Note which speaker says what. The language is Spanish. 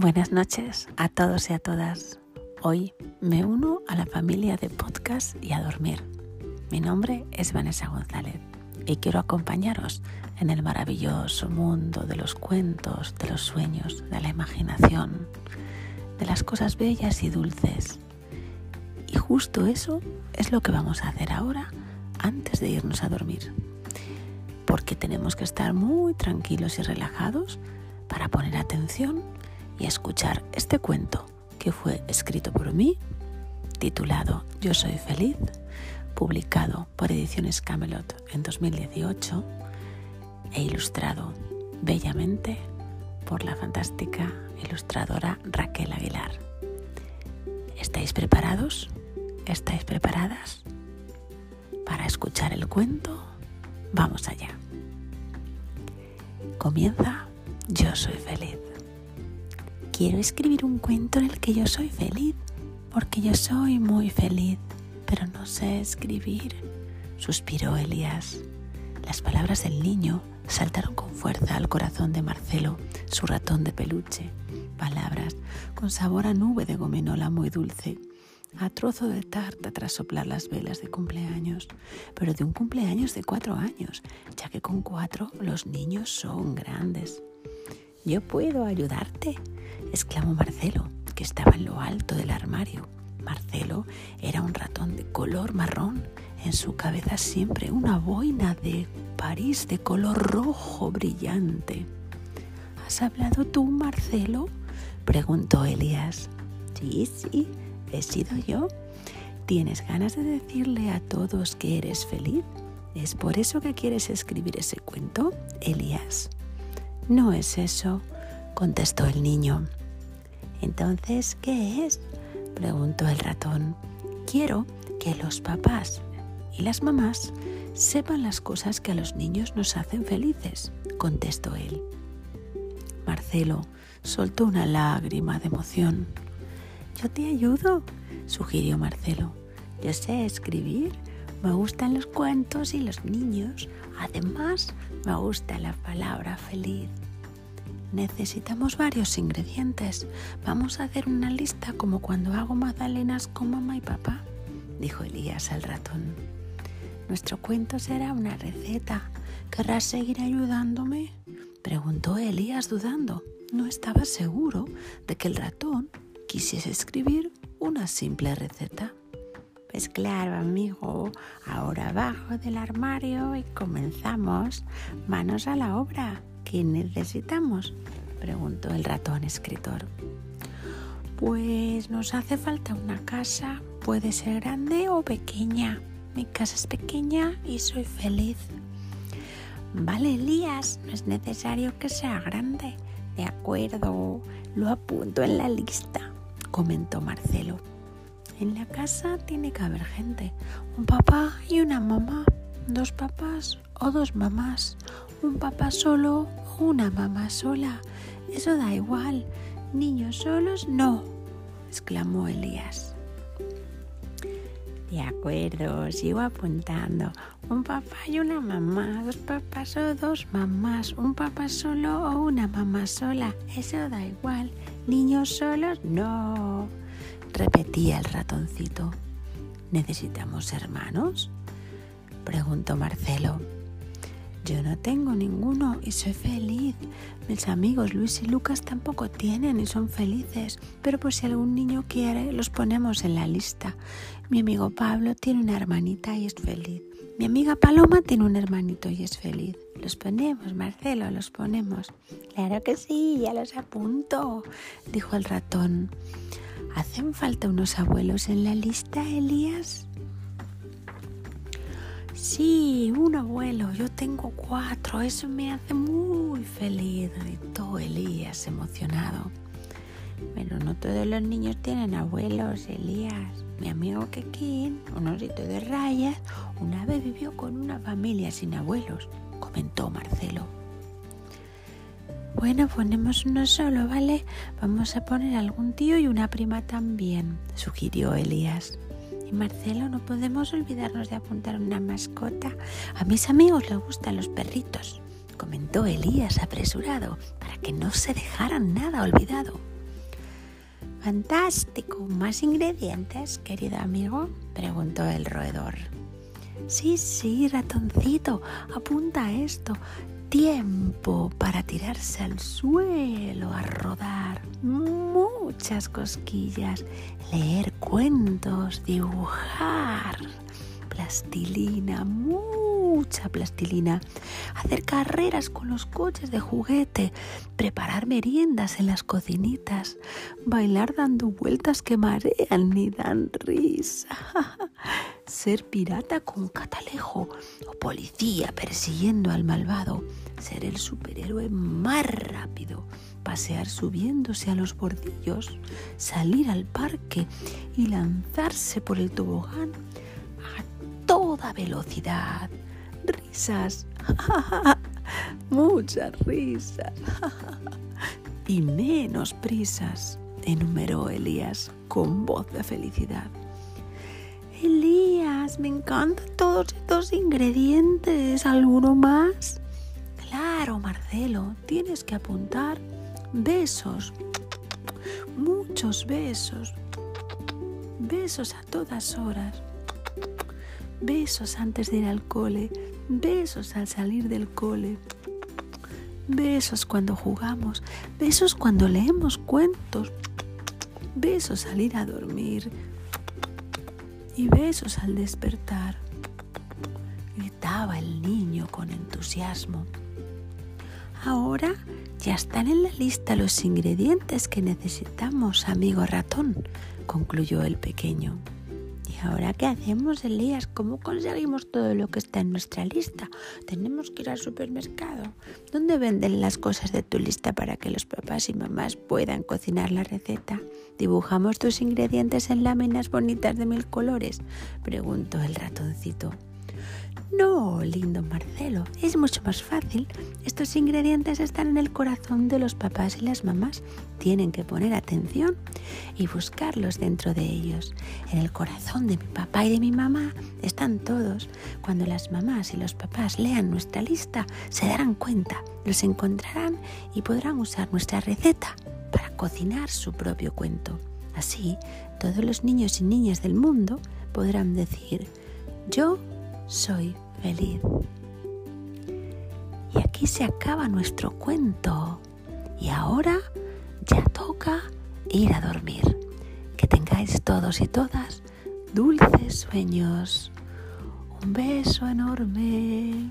Speaker 1: Buenas noches a todos y a todas. Hoy me uno a la familia de podcast y a dormir. Mi nombre es Vanessa González y quiero acompañaros en el maravilloso mundo de los cuentos, de los sueños, de la imaginación, de las cosas bellas y dulces. Y justo eso es lo que vamos a hacer ahora antes de irnos a dormir. Porque tenemos que estar muy tranquilos y relajados para poner atención y escuchar este cuento que fue escrito por mí, titulado Yo soy feliz, publicado por Ediciones Camelot en 2018 e ilustrado bellamente por la fantástica ilustradora Raquel Aguilar. ¿Estáis preparados? ¿Estáis preparadas para escuchar el cuento? Vamos allá. Comienza Yo soy feliz. Quiero escribir un cuento en el que yo soy feliz, porque yo soy muy feliz, pero no sé escribir, suspiró Elías. Las palabras del niño saltaron con fuerza al corazón de Marcelo, su ratón de peluche. Palabras con sabor a nube de gominola muy dulce, a trozo de tarta tras soplar las velas de cumpleaños, pero de un cumpleaños de cuatro años, ya que con cuatro los niños son grandes. Yo puedo ayudarte, exclamó Marcelo, que estaba en lo alto del armario. Marcelo era un ratón de color marrón, en su cabeza siempre una boina de París de color rojo brillante. ¿Has hablado tú, Marcelo? preguntó Elías. Sí, sí, he sido yo. ¿Tienes ganas de decirle a todos que eres feliz? ¿Es por eso que quieres escribir ese cuento, Elías? No es eso, contestó el niño. Entonces, ¿qué es? preguntó el ratón. Quiero que los papás y las mamás sepan las cosas que a los niños nos hacen felices, contestó él. Marcelo soltó una lágrima de emoción. Yo te ayudo, sugirió Marcelo. Yo sé escribir, me gustan los cuentos y los niños. Además, me gusta la palabra feliz. Necesitamos varios ingredientes. Vamos a hacer una lista como cuando hago magdalenas con mamá y papá, dijo Elías al ratón. Nuestro cuento será una receta. ¿Querrás seguir ayudándome? preguntó Elías dudando. No estaba seguro de que el ratón quisiese escribir una simple receta. Pues claro, amigo, ahora abajo del armario y comenzamos. Manos a la obra. ¿Qué necesitamos? preguntó el ratón escritor. Pues nos hace falta una casa, puede ser grande o pequeña. Mi casa es pequeña y soy feliz. Vale, Elías, no es necesario que sea grande. De acuerdo, lo apunto en la lista, comentó Marcelo. En la casa tiene que haber gente, un papá y una mamá, dos papás o dos mamás, un papá solo o una mamá sola. Eso da igual. Niños solos no, exclamó Elías. De acuerdo, sigo apuntando. Un papá y una mamá, dos papás o dos mamás, un papá solo o una mamá sola. Eso da igual. Niños solos no, repetía el ratoncito. ¿Necesitamos hermanos? preguntó Marcelo. Yo no tengo ninguno y soy feliz. Mis amigos Luis y Lucas tampoco tienen y son felices, pero por si algún niño quiere, los ponemos en la lista. Mi amigo Pablo tiene una hermanita y es feliz. Mi amiga Paloma tiene un hermanito y es feliz. Los ponemos, Marcelo, los ponemos. Claro que sí, ya los apunto, dijo el ratón. ¿Hacen falta unos abuelos en la lista, Elías? Sí, un abuelo, yo tengo cuatro, eso me hace muy feliz, gritó Elías emocionado. Pero no todos los niños tienen abuelos, Elías. Mi amigo Kekin, un osito de rayas, una vez vivió con una familia sin abuelos, comentó Marcelo. Bueno, ponemos uno solo, ¿vale? Vamos a poner algún tío y una prima también, sugirió Elías. Y Marcelo, no podemos olvidarnos de apuntar una mascota. A mis amigos les gustan los perritos, comentó Elías apresurado, para que no se dejaran nada olvidado. Fantástico. ¿Más ingredientes, querido amigo? preguntó el roedor. Sí, sí, ratoncito, apunta esto. Tiempo para tirarse al suelo, a rodar. Muchas cosquillas. Leer cuentos, dibujar. Plastilina, mucha plastilina, hacer carreras con los coches de juguete, preparar meriendas en las cocinitas, bailar dando vueltas que marean y dan risa, ser pirata con catalejo o policía persiguiendo al malvado, ser el superhéroe más rápido, pasear subiéndose a los bordillos, salir al parque y lanzarse por el tobogán a toda velocidad. Risas, muchas risas. Y menos prisas, enumeró Elías con voz de felicidad. Elías, me encantan todos estos ingredientes. ¿Alguno más? Claro, Marcelo, tienes que apuntar besos, muchos besos, besos a todas horas, besos antes de ir al cole, besos al salir del cole, besos cuando jugamos, besos cuando leemos cuentos, besos al ir a dormir y besos al despertar. Gritaba el niño con entusiasmo. Ahora ya están en la lista los ingredientes que necesitamos, amigo ratón, concluyó el pequeño. ¿Y ahora qué hacemos, Elías? ¿Cómo conseguimos todo lo que está en nuestra lista? Tenemos que ir al supermercado. ¿Dónde venden las cosas de tu lista para que los papás y mamás puedan cocinar la receta? ¿Dibujamos tus ingredientes en láminas bonitas de mil colores? preguntó el ratoncito. No, lindo Marcelo, es mucho más fácil. Estos ingredientes están en el corazón de los papás y las mamás. Tienen que poner atención y buscarlos dentro de ellos. En el corazón de mi papá y de mi mamá están todos. Cuando las mamás y los papás lean nuestra lista, se darán cuenta, los encontrarán y podrán usar nuestra receta para cocinar su propio cuento. Así, todos los niños y niñas del mundo podrán decir, yo soy feliz. Y aquí se acaba nuestro cuento. Y ahora ya toca ir a dormir. Que tengáis todos y todas dulces sueños. Un beso enorme.